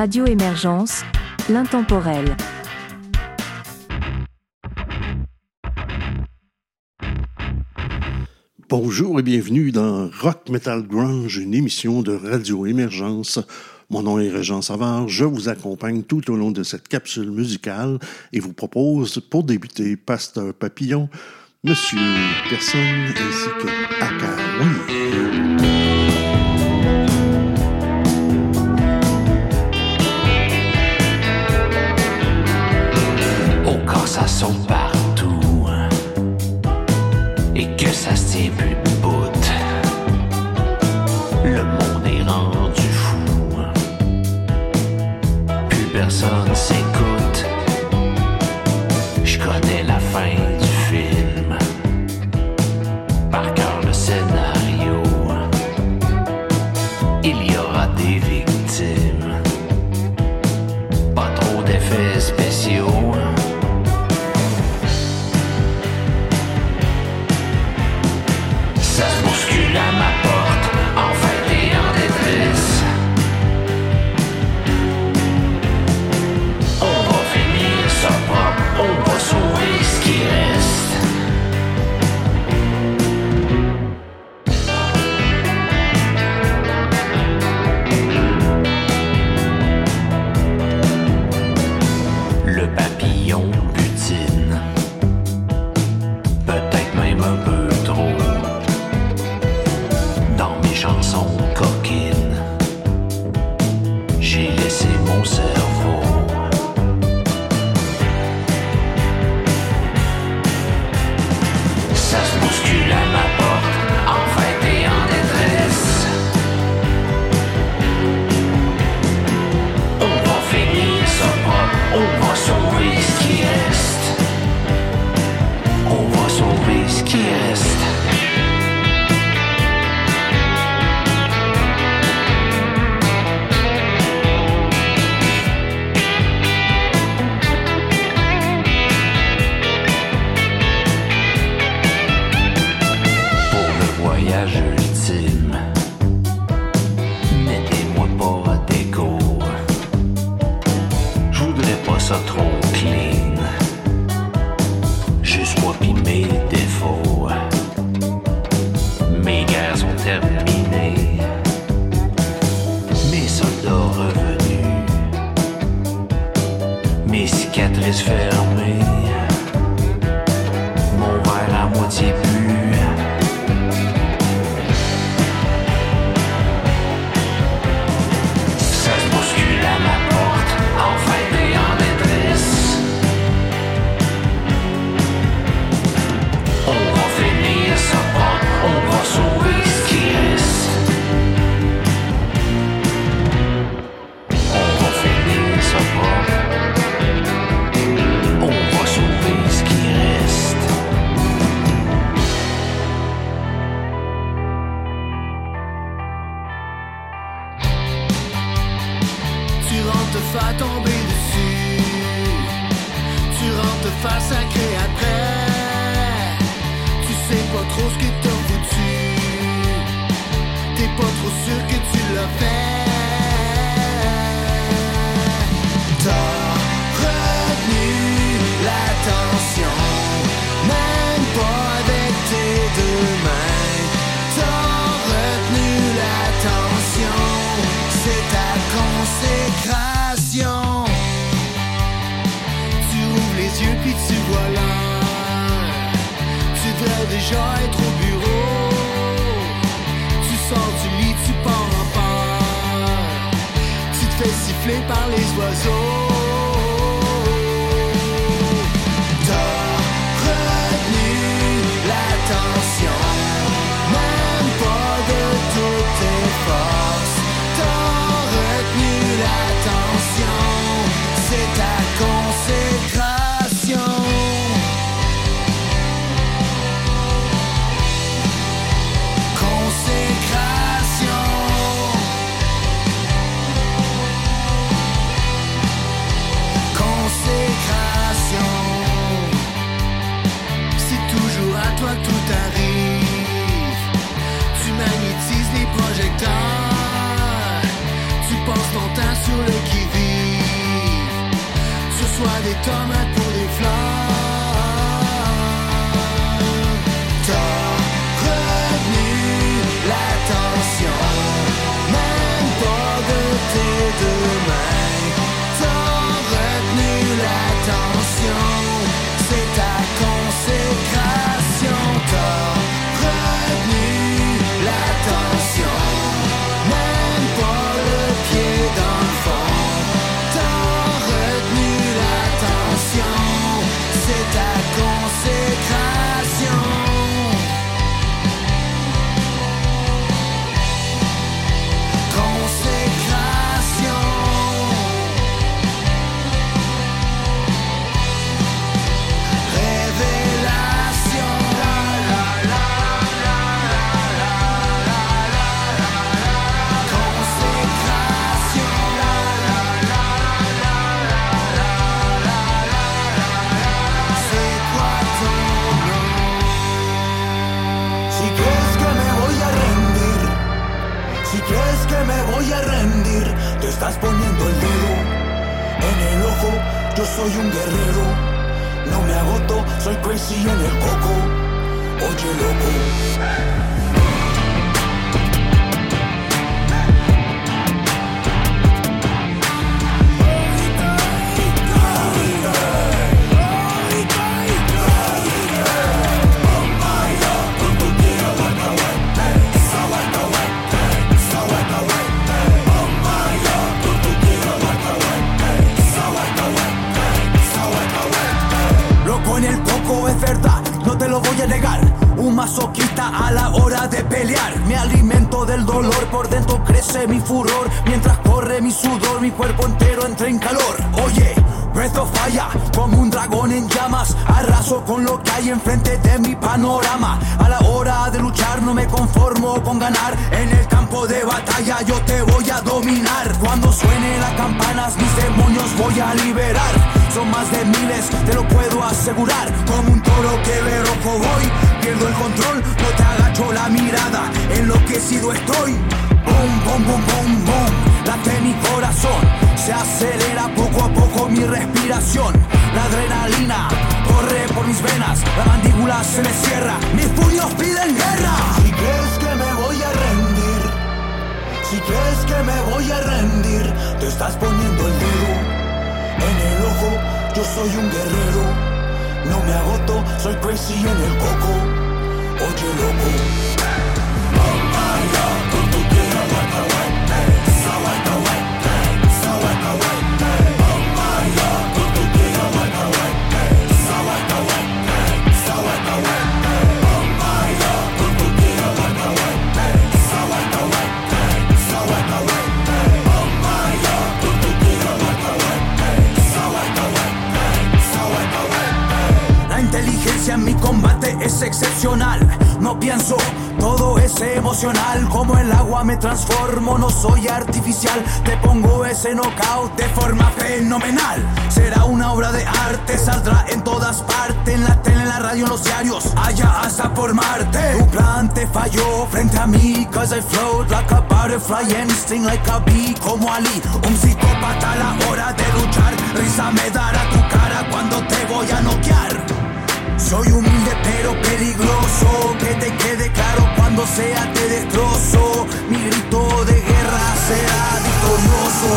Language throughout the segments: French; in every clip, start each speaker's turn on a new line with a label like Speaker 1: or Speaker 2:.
Speaker 1: Radio Émergence, l'intemporel.
Speaker 2: Bonjour et bienvenue dans Rock Metal Grunge, une émission de Radio Émergence. Mon nom est Régent Savard, je vous accompagne tout au long de cette capsule musicale et vous propose pour débuter Pasteur Papillon, Monsieur Personne ainsi que
Speaker 3: Akawi. sont partout hein. et que ça s'est plus bout. Le monde est rendu fou. Hein. Plus personne
Speaker 4: sait estás poniendo el dedo en el ojo. Yo soy un guerrero, no me agoto, soy crazy en el coco. Oye, loco. En el coco es verdad, no te lo voy a negar. Un masoquista a la hora de pelear. Me alimento del dolor, por dentro crece mi furor. Mientras corre mi sudor, mi cuerpo entero entra en calor. Oye, Breath of Fire, como un dragón en llamas. Arraso con lo que hay enfrente de mi panorama. A la hora de luchar no me conformo con ganar. En el campo de batalla yo te voy a dominar. Cuando suene las campanas, mis demonios voy a liberar. Son más de miles, te lo puedo asegurar. Como un toro que ve rojo voy, pierdo el control, no te agacho la mirada. Enloquecido estoy. Boom, boom, boom, boom, boom. Late mi corazón, se acelera poco a poco mi respiración. La adrenalina corre por mis venas, la mandíbula se me cierra, mis puños piden guerra. Si crees que me voy a rendir, si crees que me voy a rendir, te estás poniendo el dedo en el ojo, yo soy un guerrero. No me agoto, soy crazy en el coco. Oye, loco. Es excepcional. No pienso, todo es emocional. Como el agua me transformo, no soy artificial. Te pongo ese knockout de forma fenomenal. Será una obra de arte, saldrá en todas partes. En la tele, en la radio, en los diarios, allá hasta por Marte. Tu plan te falló frente a mí, cause I float like a butterfly and sting like a bee. Como Ali, un psicópata a la hora de luchar. Risa me dará tu cara cuando te voy a noquear. Soy humilde pero peligroso, que te quede claro cuando sea te destrozo. Mi grito de guerra será victorioso,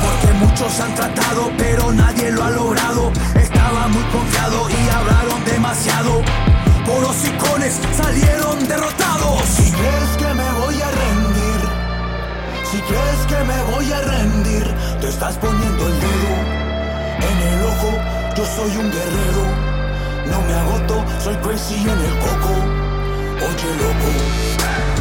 Speaker 4: porque muchos han tratado pero nadie lo ha logrado. Estaba muy confiado y hablaron demasiado. Por hocicones salieron derrotados. Si crees que me voy a rendir, si crees que me voy a rendir, te estás poniendo el dedo en el ojo. Yo soy un guerrero. No me agoto, soy crazy en el coco. Oye, loco.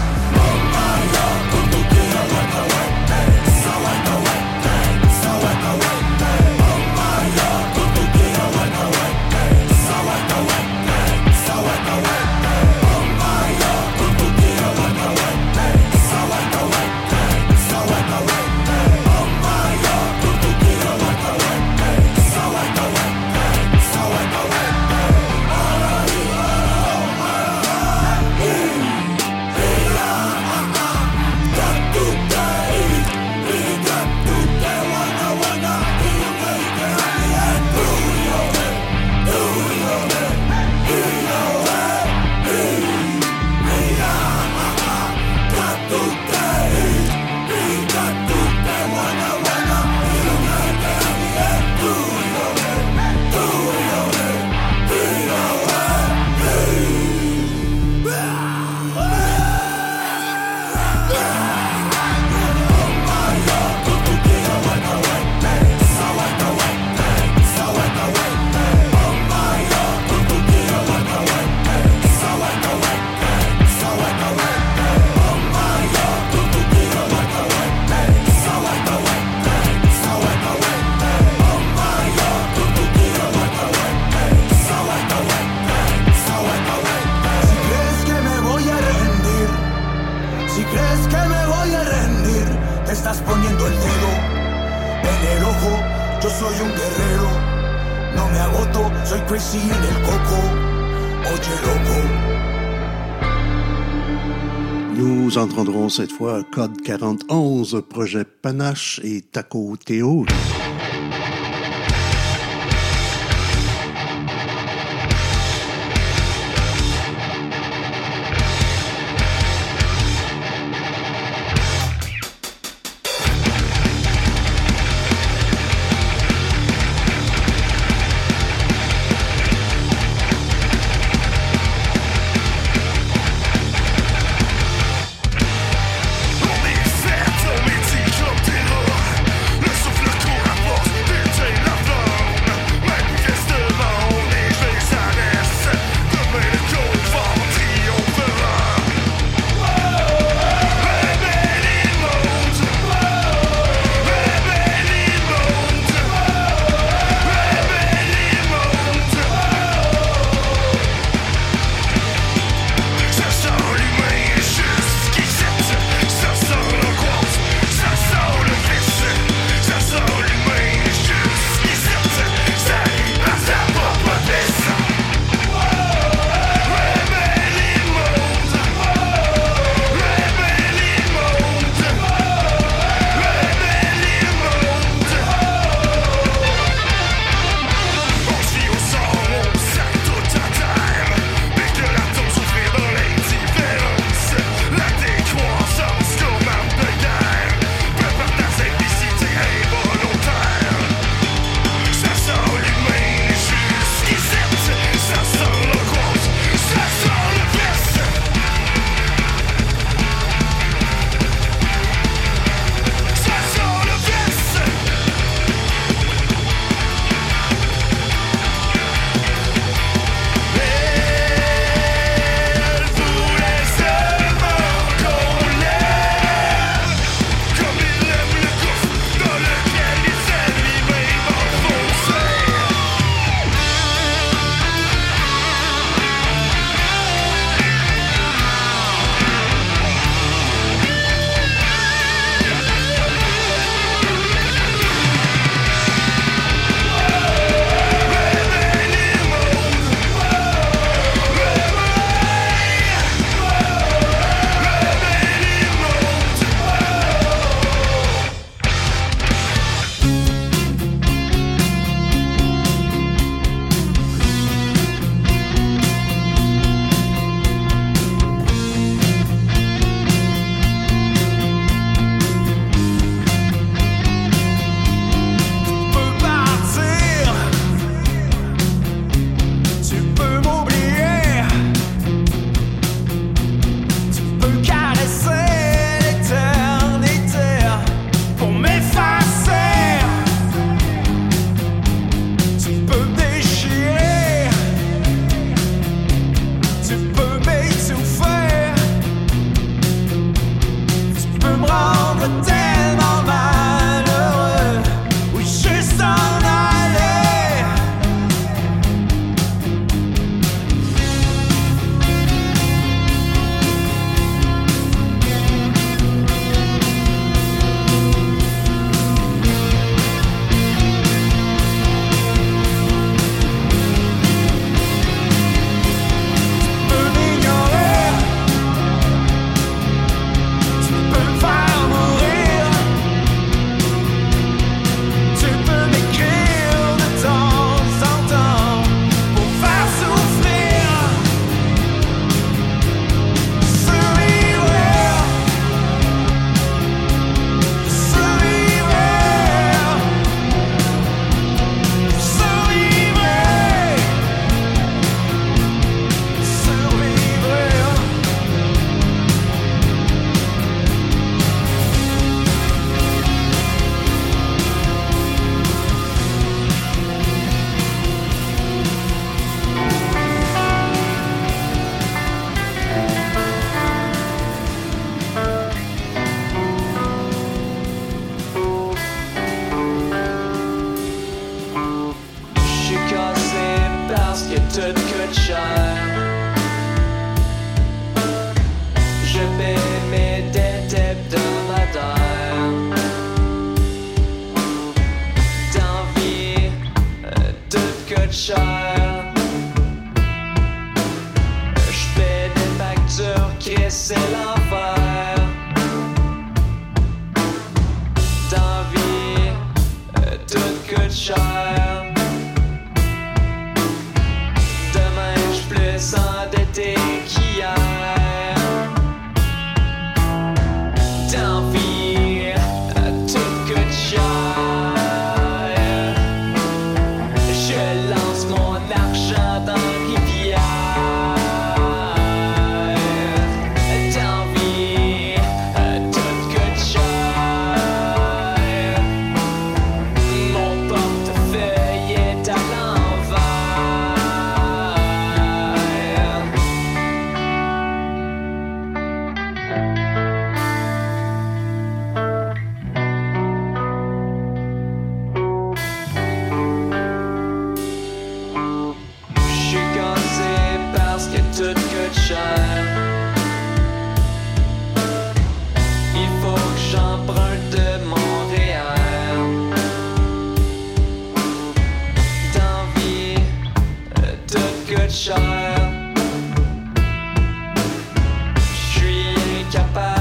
Speaker 5: Cette fois Code 41, Projet Panache et Taco Théo.
Speaker 6: capable.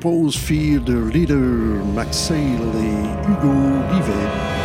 Speaker 6: propose Fear the Leader, Max et Hugo
Speaker 7: Livet.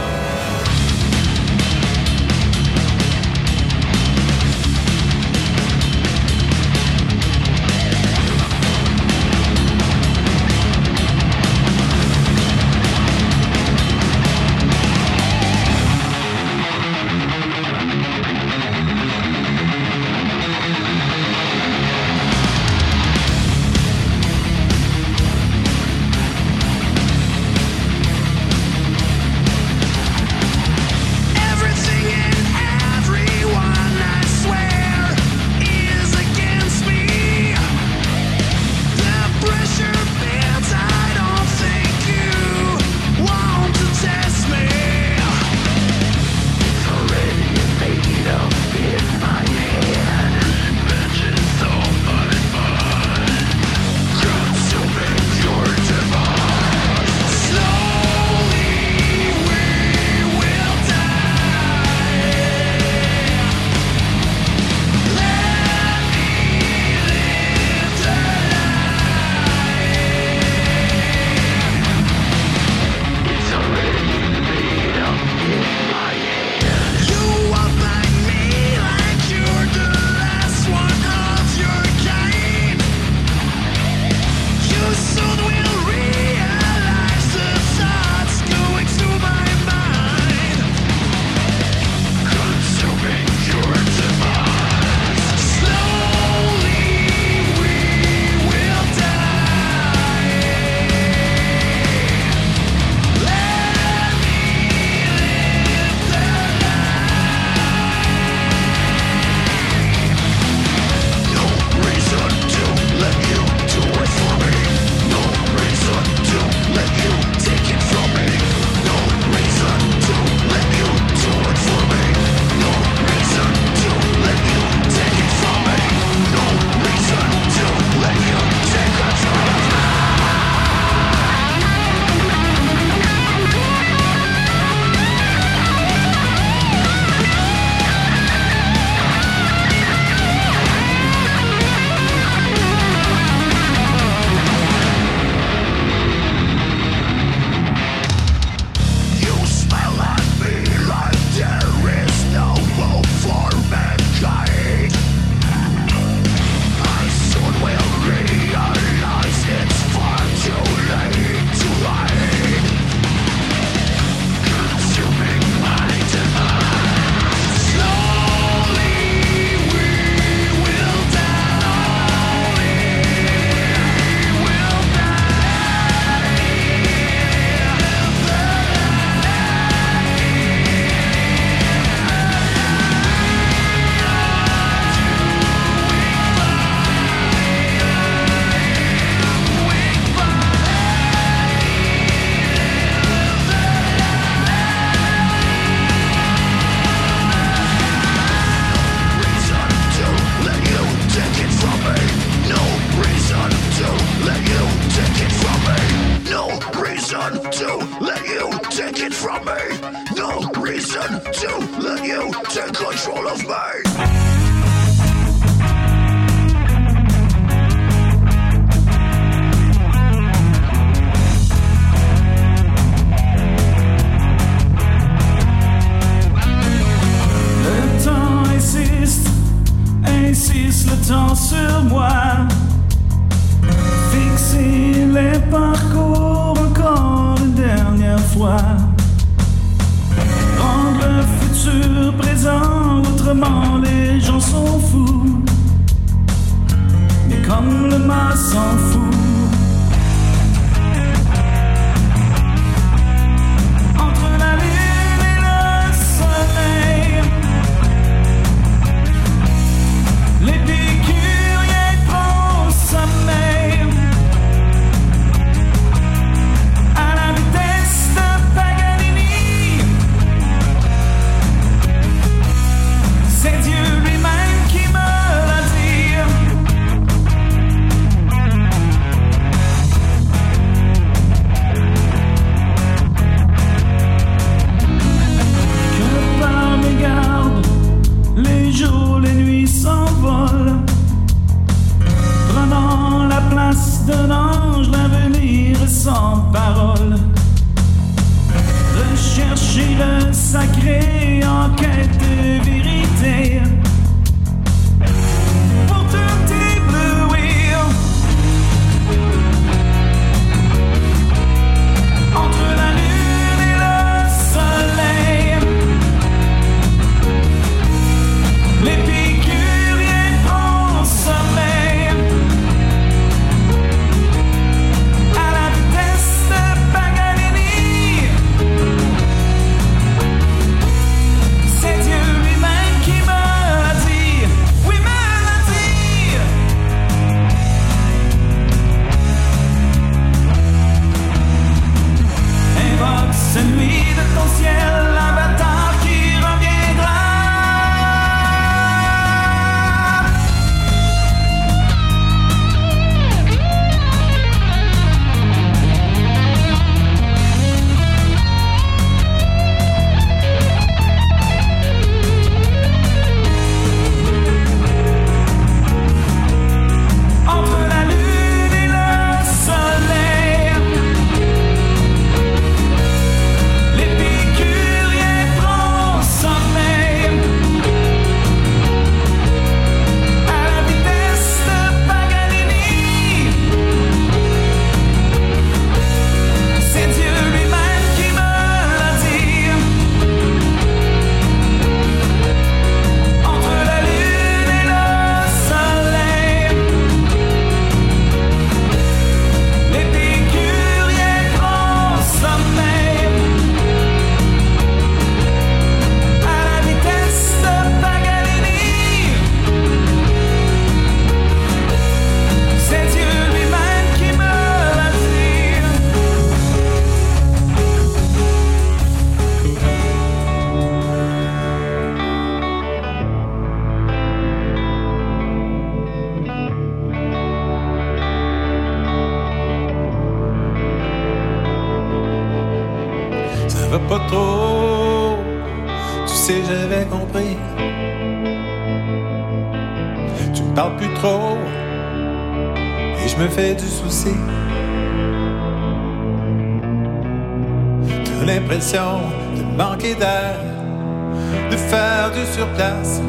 Speaker 7: faire du surplace,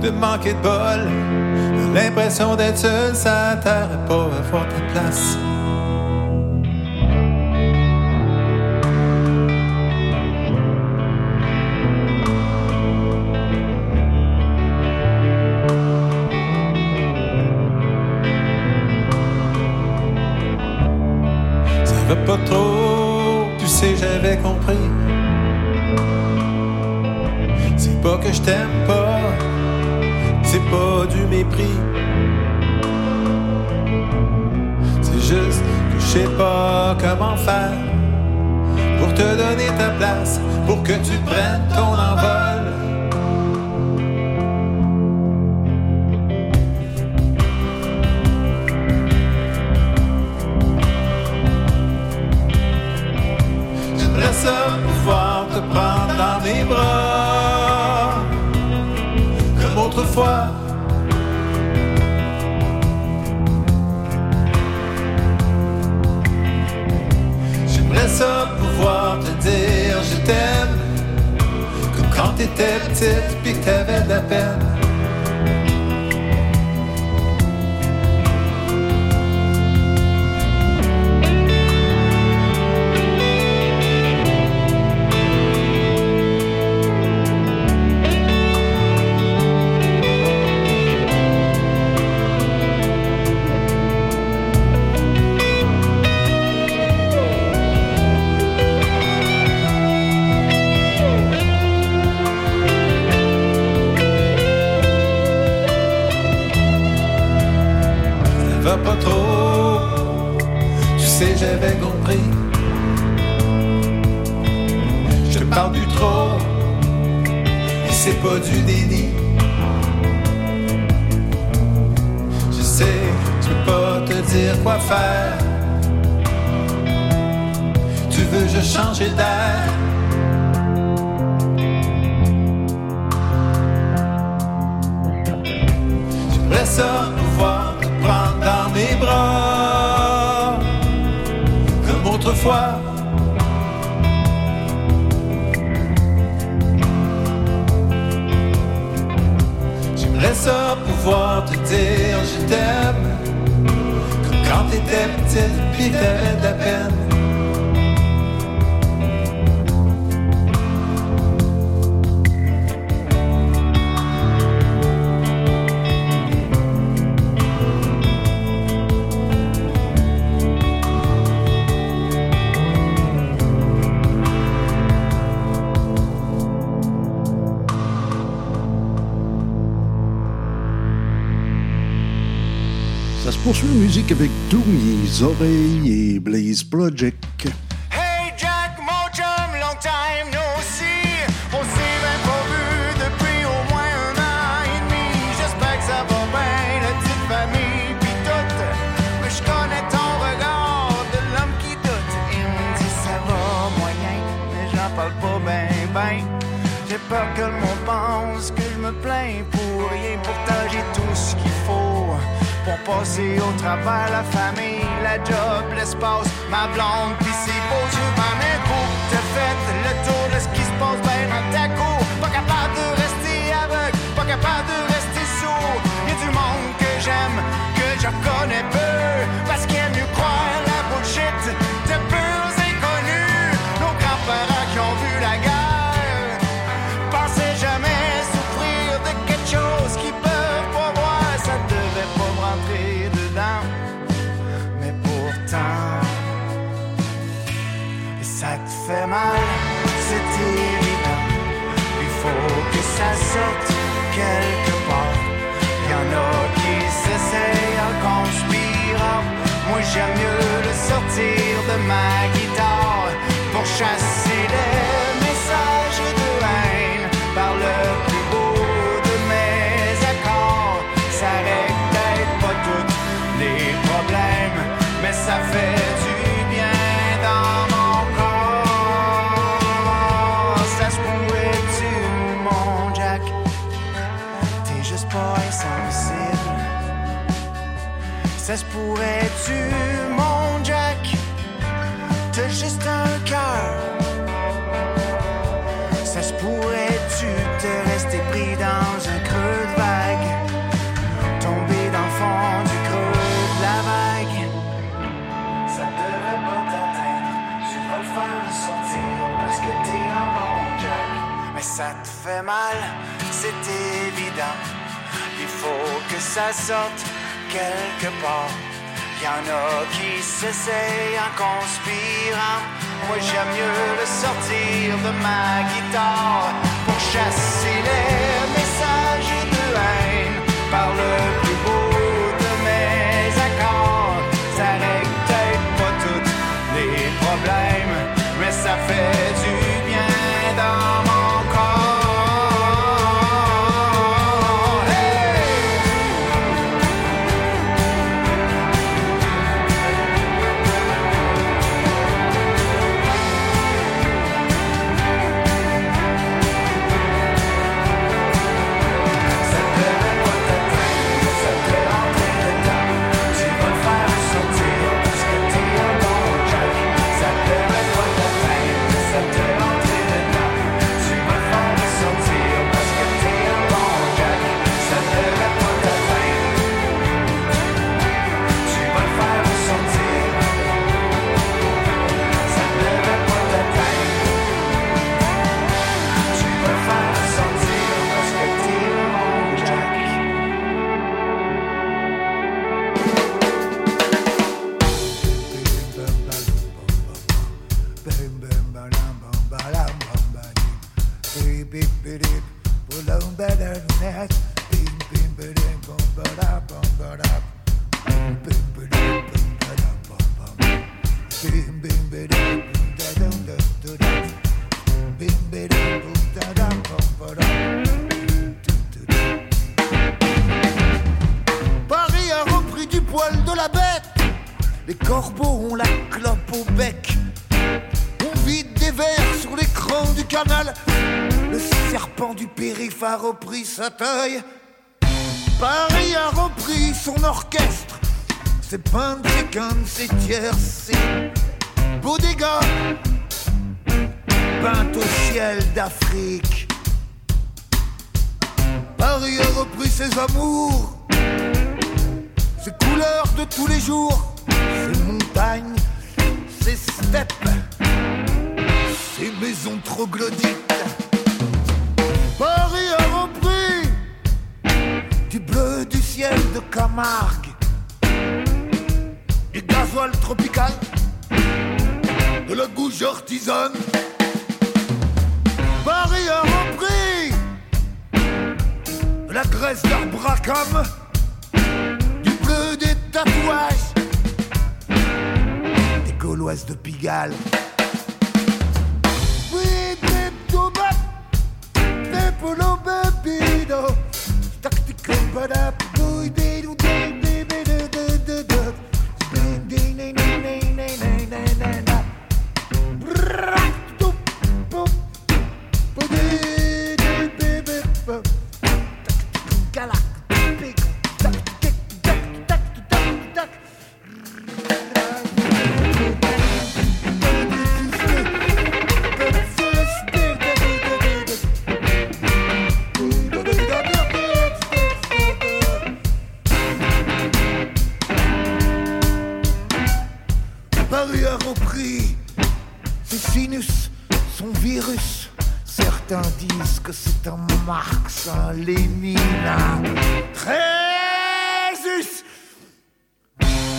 Speaker 7: de manquer de bol, l'impression d'être seul, ça t'arrête pas à voir ta place. te donner ta place pour que tu prennes ton tip, tip, big tev, and. J'avais compris. Je te parle du trop. Et c'est pas du déni. Je sais, je peux pas te dire quoi faire. Tu veux je changer d'air. J'aimerais ça pouvoir te prendre dans mes bras autrefois. J'aimerais ça pouvoir te dire je t'aime comme quand t'étais petite puis t'avais de la peine.
Speaker 6: Poursuit musique avec Doomies, Oreilles et Blaze Project.
Speaker 5: Hey Jack, mon chum, long time no see. On s'est même pas vu depuis au moins un an et demi. J'espère que ça va bien, la petite famille pis tout. Mais je connais ton regard de l'homme qui doute. Il me dit ça va moyen, mais j'en parle pas ben ben. J'ai peur que le monde pense que je me plains pour rien. Pourtant j'ai tout ce qu'il faut pour passer au travers la famille, la job, l'espace, ma blonde, pis ses beaux yeux, ma main courte. T'as fait le tour de ce qui se passe ben dans ta cour. Pas capable de rester aveugle, pas capable de rester sourd. Y'a du monde que j'aime, que je connais peu, c'est évident. Il faut que ça sorte quelque part. Y en a qui s'essayent en conspirant. Moi j'aime mieux le sortir de ma guitare pour chasser les Ça se pourrait-tu, mon Jack? T'as juste un cœur. Ça se pourrait-tu te rester pris dans un creux de vague? Tomber dans le fond du creux de la vague? Ça devrait pas t'atteindre. Tu vas le faire sortir parce que t'es un bon Jack. Mais ça te fait mal, c'est évident. Il faut que ça sorte quelque part. Y en a qui s'essayent en conspirant. Moi j'aime mieux le sortir de ma guitare pour chasser les Les
Speaker 8: corbeaux ont la clope au bec. On vide des verres sur l'écran du canal. Le serpent du périph' a repris sa taille. Paris a repris son orchestre. C'est peint, c'est quinte, c'est tierce, c'est bodega. Peint au ciel d'Afrique. Paris a repris ses amours. Ses couleurs de tous les jours. Ses montagnes, ses steppes. Ses maisons troglodytes. Paris a repris du bleu du ciel de Camargue, du gasoil tropical, de la gouge artisane. Paris a repris de la graisse d'Arbracam, du bleu des tatouages, des gauloises de Pigalle. Oui, A repris ses sinus, son virus. Certains disent que c'est un Marx, un Lénine, un.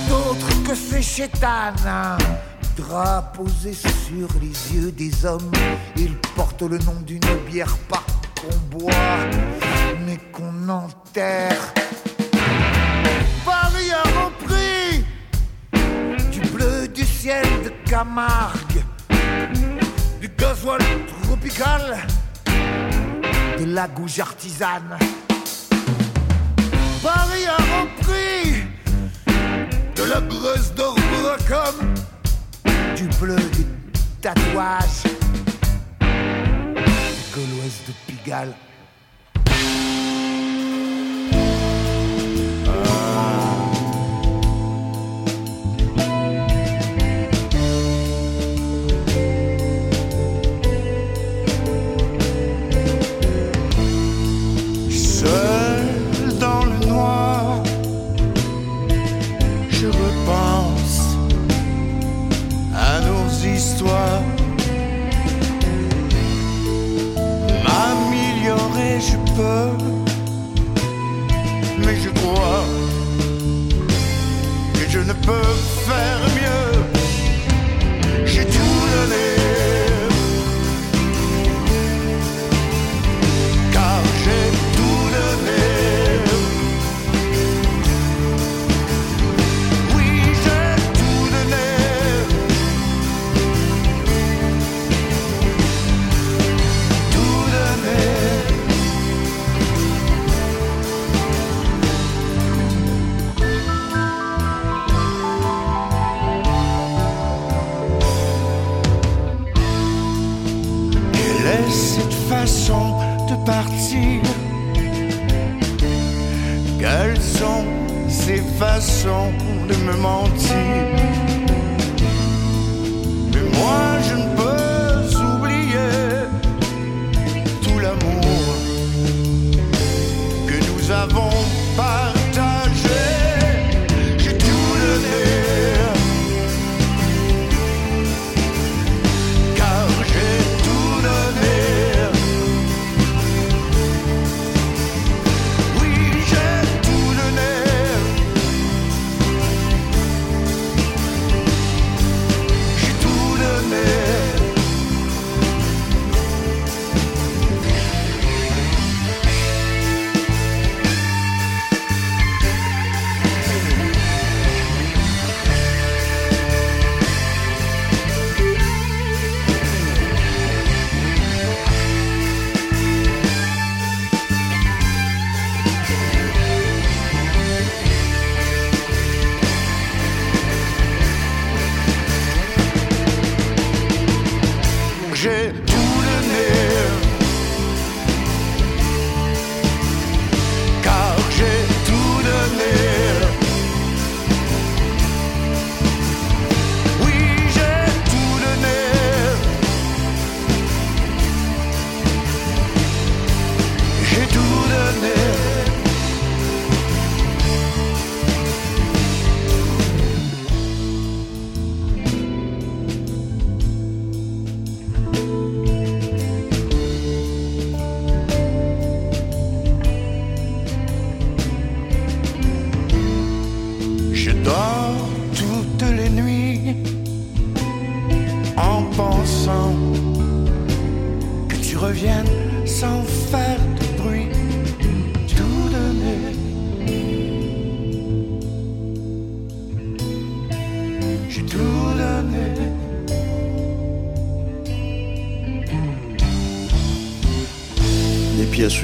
Speaker 8: D'autres que c'est chétan, posé sur les yeux des hommes. Il porte le nom d'une bière pas qu'on boit, mais qu'on enterre. De Camargue, du gasoil tropical, de la gouge artisane. Paris a repris de la graisse d'Orbracam, du bleu du tatouage, des gauloises de Pigalle.
Speaker 9: Mais je crois que je ne peux faire mieux.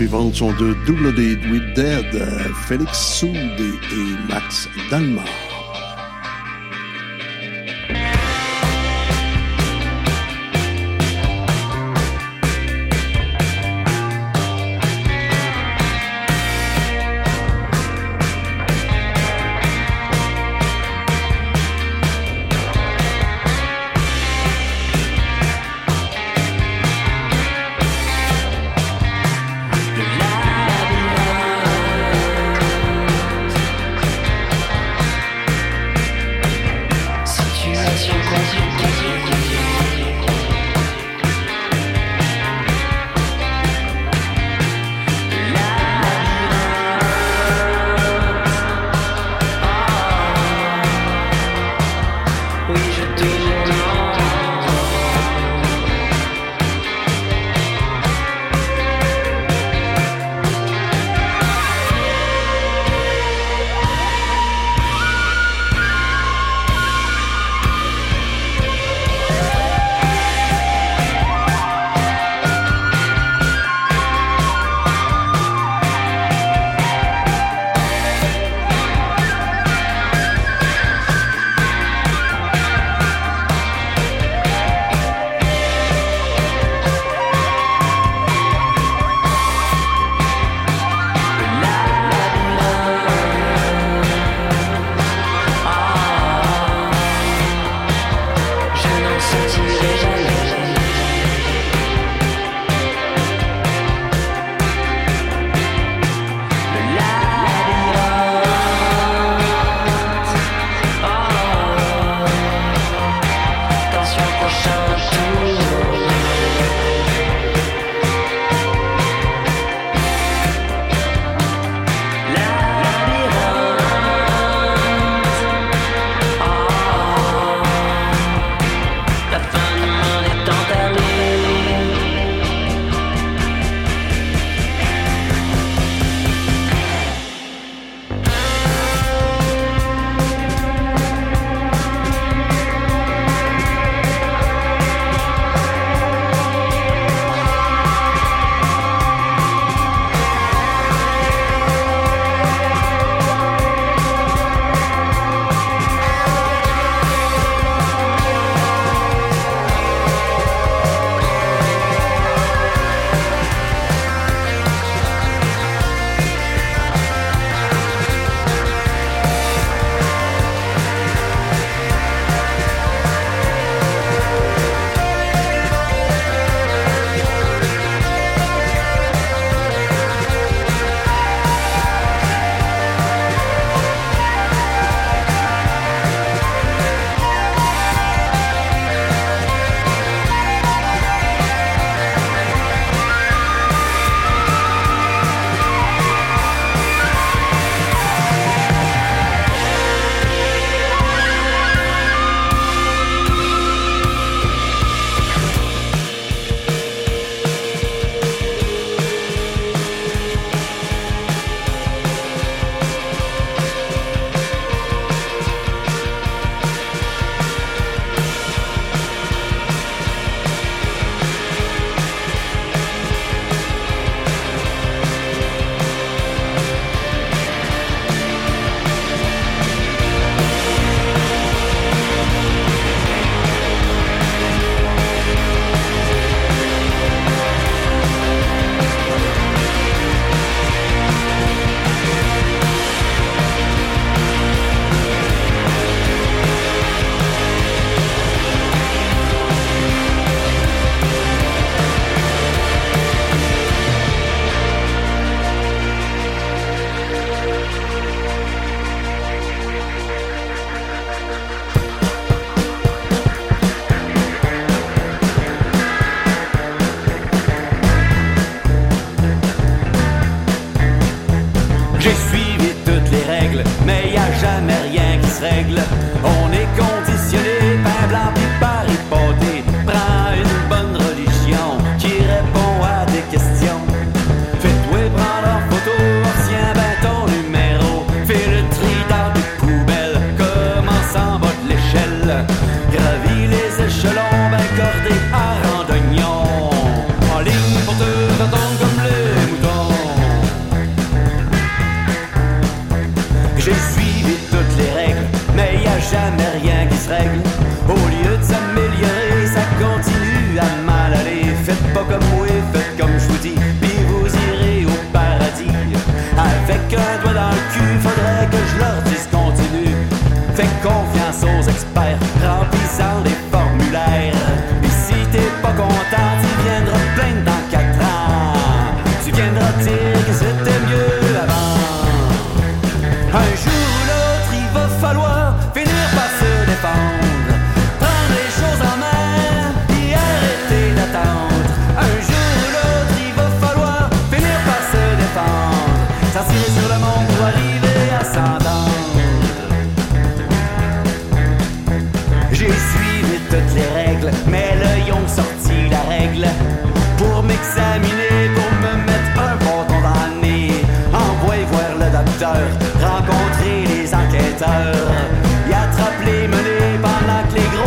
Speaker 2: Suivantes sont de Double Date with Dead, Félix Soud et Max Dalmar.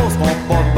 Speaker 4: Que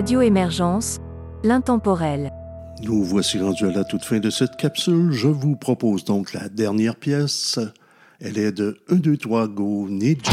Speaker 1: Radio Émergence, l'intemporel.
Speaker 2: Nous voici rendus à la toute fin de cette capsule. Je vous propose donc la dernière pièce. Elle est de 1, 2, 3, go,
Speaker 7: Nietzsche.